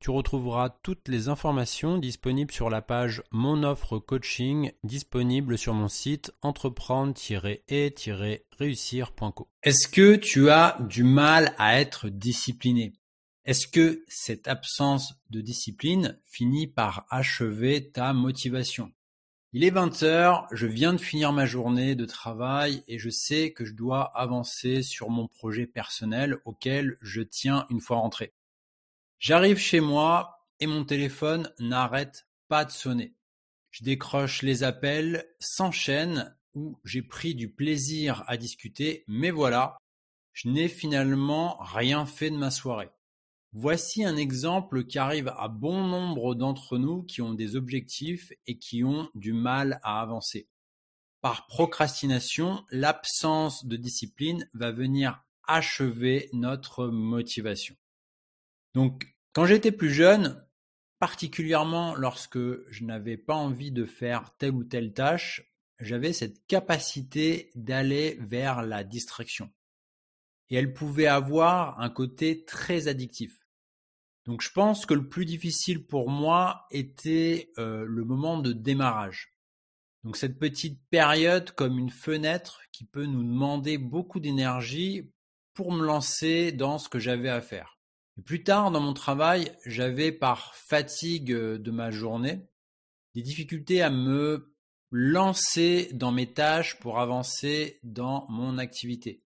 Tu retrouveras toutes les informations disponibles sur la page Mon offre coaching disponible sur mon site entreprendre-et-réussir.co. Est-ce que tu as du mal à être discipliné? Est-ce que cette absence de discipline finit par achever ta motivation? Il est 20 heures, je viens de finir ma journée de travail et je sais que je dois avancer sur mon projet personnel auquel je tiens une fois rentré. J'arrive chez moi et mon téléphone n'arrête pas de sonner. Je décroche les appels, s'enchaînent où j'ai pris du plaisir à discuter, mais voilà, je n'ai finalement rien fait de ma soirée. Voici un exemple qui arrive à bon nombre d'entre nous qui ont des objectifs et qui ont du mal à avancer. Par procrastination, l'absence de discipline va venir achever notre motivation. Donc, quand j'étais plus jeune, particulièrement lorsque je n'avais pas envie de faire telle ou telle tâche, j'avais cette capacité d'aller vers la distraction. Et elle pouvait avoir un côté très addictif. Donc je pense que le plus difficile pour moi était euh, le moment de démarrage. Donc cette petite période comme une fenêtre qui peut nous demander beaucoup d'énergie pour me lancer dans ce que j'avais à faire. Plus tard dans mon travail, j'avais par fatigue euh, de ma journée des difficultés à me lancer dans mes tâches pour avancer dans mon activité.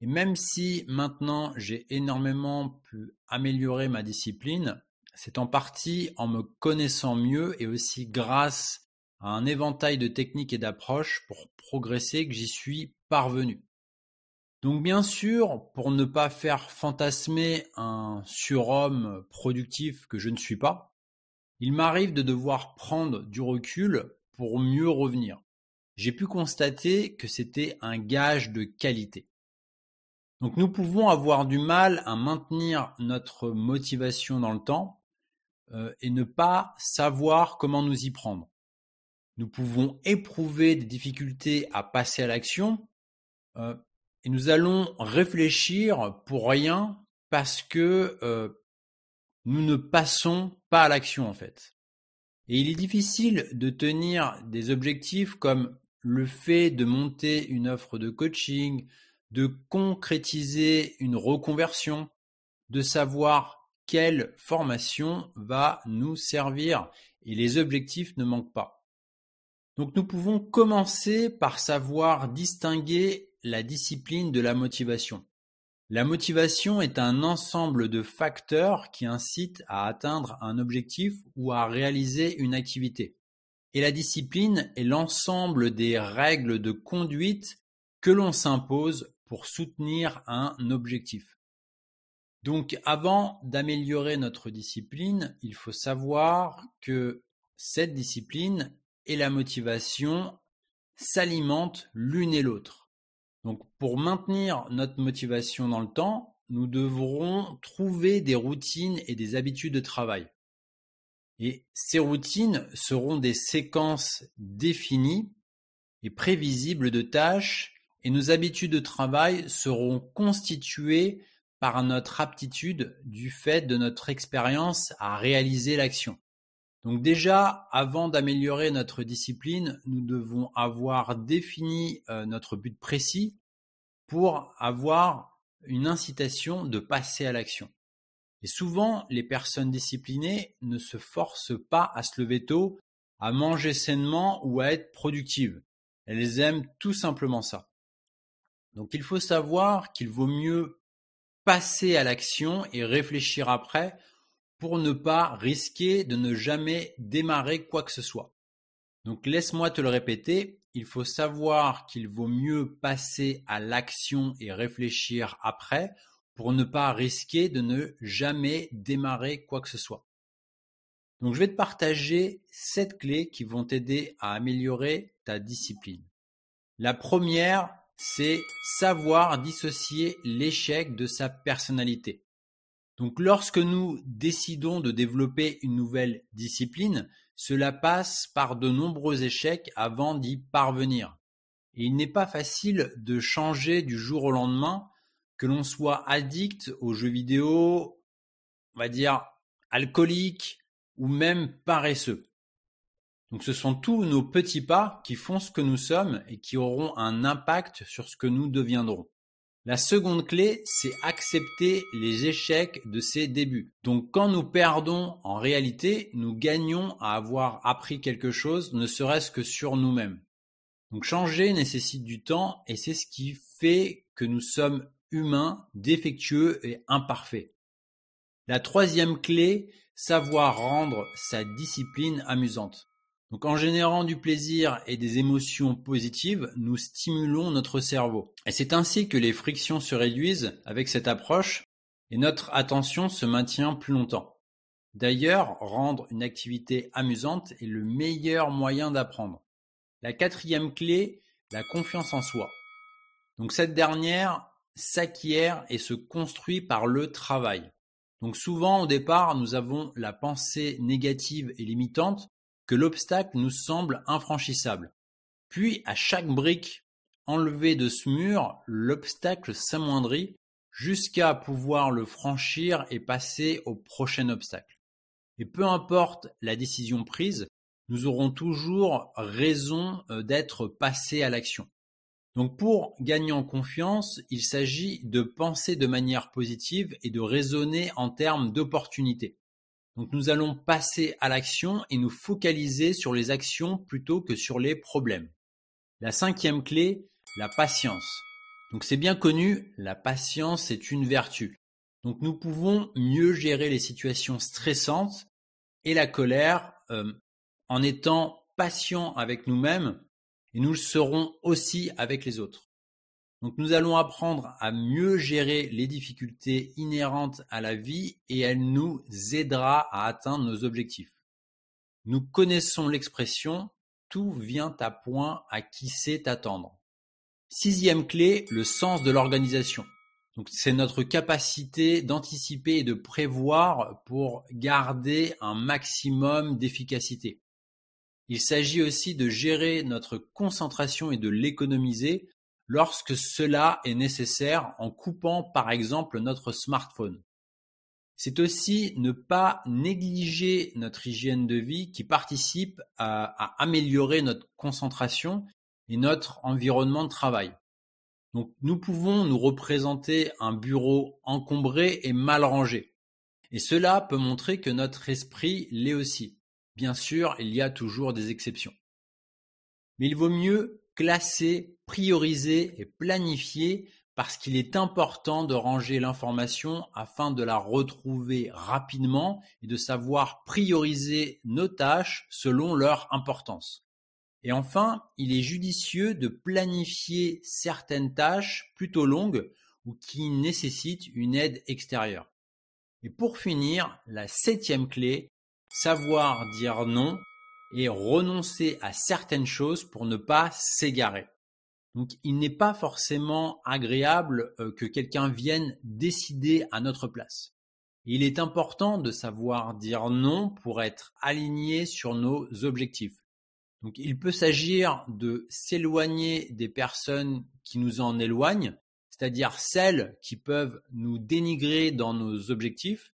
Et même si maintenant j'ai énormément pu améliorer ma discipline, c'est en partie en me connaissant mieux et aussi grâce à un éventail de techniques et d'approches pour progresser que j'y suis parvenu. Donc bien sûr, pour ne pas faire fantasmer un surhomme productif que je ne suis pas, il m'arrive de devoir prendre du recul pour mieux revenir. J'ai pu constater que c'était un gage de qualité. Donc nous pouvons avoir du mal à maintenir notre motivation dans le temps euh, et ne pas savoir comment nous y prendre. Nous pouvons éprouver des difficultés à passer à l'action euh, et nous allons réfléchir pour rien parce que euh, nous ne passons pas à l'action en fait. Et il est difficile de tenir des objectifs comme le fait de monter une offre de coaching, de concrétiser une reconversion, de savoir quelle formation va nous servir. Et les objectifs ne manquent pas. Donc nous pouvons commencer par savoir distinguer la discipline de la motivation. La motivation est un ensemble de facteurs qui incitent à atteindre un objectif ou à réaliser une activité. Et la discipline est l'ensemble des règles de conduite que l'on s'impose pour soutenir un objectif. Donc avant d'améliorer notre discipline, il faut savoir que cette discipline et la motivation s'alimentent l'une et l'autre. Donc pour maintenir notre motivation dans le temps, nous devrons trouver des routines et des habitudes de travail. Et ces routines seront des séquences définies et prévisibles de tâches et nos habitudes de travail seront constituées par notre aptitude du fait de notre expérience à réaliser l'action. Donc déjà, avant d'améliorer notre discipline, nous devons avoir défini euh, notre but précis pour avoir une incitation de passer à l'action. Et souvent, les personnes disciplinées ne se forcent pas à se lever tôt, à manger sainement ou à être productives. Elles aiment tout simplement ça. Donc il faut savoir qu'il vaut mieux passer à l'action et réfléchir après pour ne pas risquer de ne jamais démarrer quoi que ce soit. Donc laisse-moi te le répéter, il faut savoir qu'il vaut mieux passer à l'action et réfléchir après pour ne pas risquer de ne jamais démarrer quoi que ce soit. Donc je vais te partager sept clés qui vont t'aider à améliorer ta discipline. La première, c'est savoir dissocier l'échec de sa personnalité. Donc lorsque nous décidons de développer une nouvelle discipline, cela passe par de nombreux échecs avant d'y parvenir. Et il n'est pas facile de changer du jour au lendemain, que l'on soit addict aux jeux vidéo, on va dire alcoolique ou même paresseux. Donc ce sont tous nos petits pas qui font ce que nous sommes et qui auront un impact sur ce que nous deviendrons. La seconde clé, c'est accepter les échecs de ses débuts. Donc quand nous perdons, en réalité, nous gagnons à avoir appris quelque chose, ne serait-ce que sur nous-mêmes. Donc changer nécessite du temps et c'est ce qui fait que nous sommes humains, défectueux et imparfaits. La troisième clé, savoir rendre sa discipline amusante. Donc en générant du plaisir et des émotions positives, nous stimulons notre cerveau. Et c'est ainsi que les frictions se réduisent avec cette approche et notre attention se maintient plus longtemps. D'ailleurs, rendre une activité amusante est le meilleur moyen d'apprendre. La quatrième clé, la confiance en soi. Donc cette dernière s'acquiert et se construit par le travail. Donc souvent au départ, nous avons la pensée négative et limitante que l'obstacle nous semble infranchissable. Puis, à chaque brique enlevée de ce mur, l'obstacle s'amoindrit jusqu'à pouvoir le franchir et passer au prochain obstacle. Et peu importe la décision prise, nous aurons toujours raison euh, d'être passés à l'action. Donc pour gagner en confiance, il s'agit de penser de manière positive et de raisonner en termes d'opportunités. Donc nous allons passer à l'action et nous focaliser sur les actions plutôt que sur les problèmes. La cinquième clé, la patience. Donc c'est bien connu, la patience est une vertu. Donc nous pouvons mieux gérer les situations stressantes et la colère euh, en étant patients avec nous-mêmes et nous le serons aussi avec les autres. Donc nous allons apprendre à mieux gérer les difficultés inhérentes à la vie et elle nous aidera à atteindre nos objectifs. Nous connaissons l'expression tout vient à point à qui sait attendre. Sixième clé, le sens de l'organisation. Donc c'est notre capacité d'anticiper et de prévoir pour garder un maximum d'efficacité. Il s'agit aussi de gérer notre concentration et de l'économiser lorsque cela est nécessaire en coupant par exemple notre smartphone. C'est aussi ne pas négliger notre hygiène de vie qui participe à, améliorer notre concentration et notre environnement de travail. Donc nous pouvons nous représenter un bureau encombré et mal rangé. Et cela peut montrer que notre esprit l'est aussi. Bien sûr, il y a toujours des exceptions. Mais il vaut mieux classer, prioriser et planifier parce qu'il est important de ranger l'information afin de la retrouver rapidement et de savoir prioriser nos tâches selon leur importance. Et enfin, il est judicieux de planifier certaines tâches plutôt longues ou qui nécessitent une aide extérieure. Et pour finir, la septième clé, savoir dire non et renoncer à certaines choses pour ne pas s'égarer. Donc il n'est pas forcément agréable euh, que quelqu'un vienne décider à notre place. Il est important de savoir dire non pour être aligné sur nos objectifs. Donc il peut s'agir de s'éloigner des personnes qui nous en éloignent, c'est-à-dire celles qui peuvent nous dénigrer dans nos objectifs,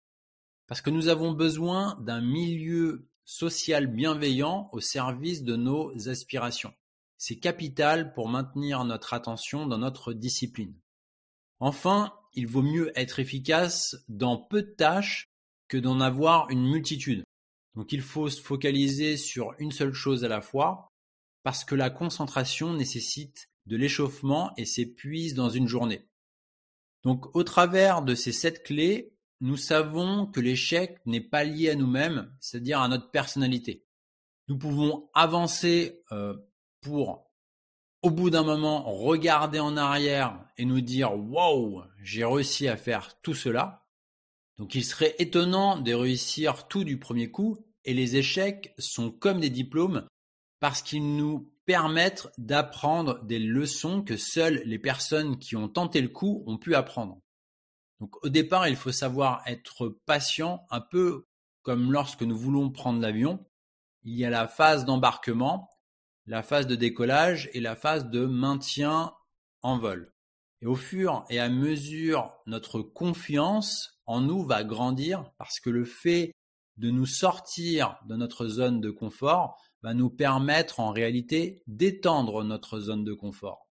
parce que nous avons besoin d'un milieu social bienveillant au service de nos aspirations. C'est capital pour maintenir notre attention dans notre discipline. Enfin, il vaut mieux être efficace dans peu de tâches que d'en avoir une multitude. Donc il faut se focaliser sur une seule chose à la fois. parce que la concentration nécessite de l'échauffement et s'épuise dans une journée. Donc au travers de ces sept clés, nous savons que l'échec n'est pas lié à nous-mêmes, c'est-à-dire à notre personnalité. Nous pouvons avancer euh, pour, au bout d'un moment, regarder en arrière et nous dire Wow, j'ai réussi à faire tout cela. Donc il serait étonnant de réussir tout du premier coup, et les échecs sont comme des diplômes parce qu'ils nous permettent d'apprendre des leçons que seules les personnes qui ont tenté le coup ont pu apprendre. Donc au départ, il faut savoir être patient, un peu comme lorsque nous voulons prendre l'avion. Il y a la phase d'embarquement, la phase de décollage et la phase de maintien en vol. Et au fur et à mesure, notre confiance en nous va grandir parce que le fait de nous sortir de notre zone de confort va nous permettre en réalité d'étendre notre zone de confort.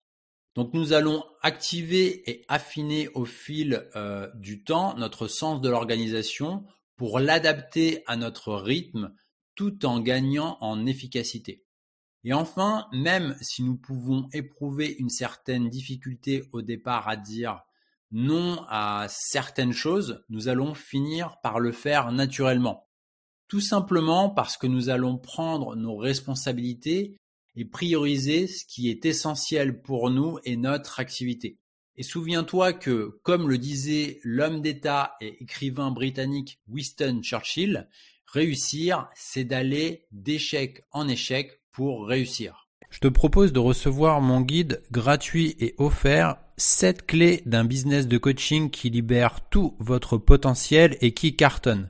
Donc nous allons activer et affiner au fil euh, du temps notre sens de l'organisation pour l'adapter à notre rythme tout en gagnant en efficacité. Et enfin, même si nous pouvons éprouver une certaine difficulté au départ à dire non à certaines choses, nous allons finir par le faire naturellement. Tout simplement parce que nous allons prendre nos responsabilités prioriser ce qui est essentiel pour nous et notre activité. Et souviens-toi que, comme le disait l'homme d'État et écrivain britannique Winston Churchill, réussir, c'est d'aller d'échec en échec pour réussir. Je te propose de recevoir mon guide gratuit et offert 7 clés d'un business de coaching qui libère tout votre potentiel et qui cartonne.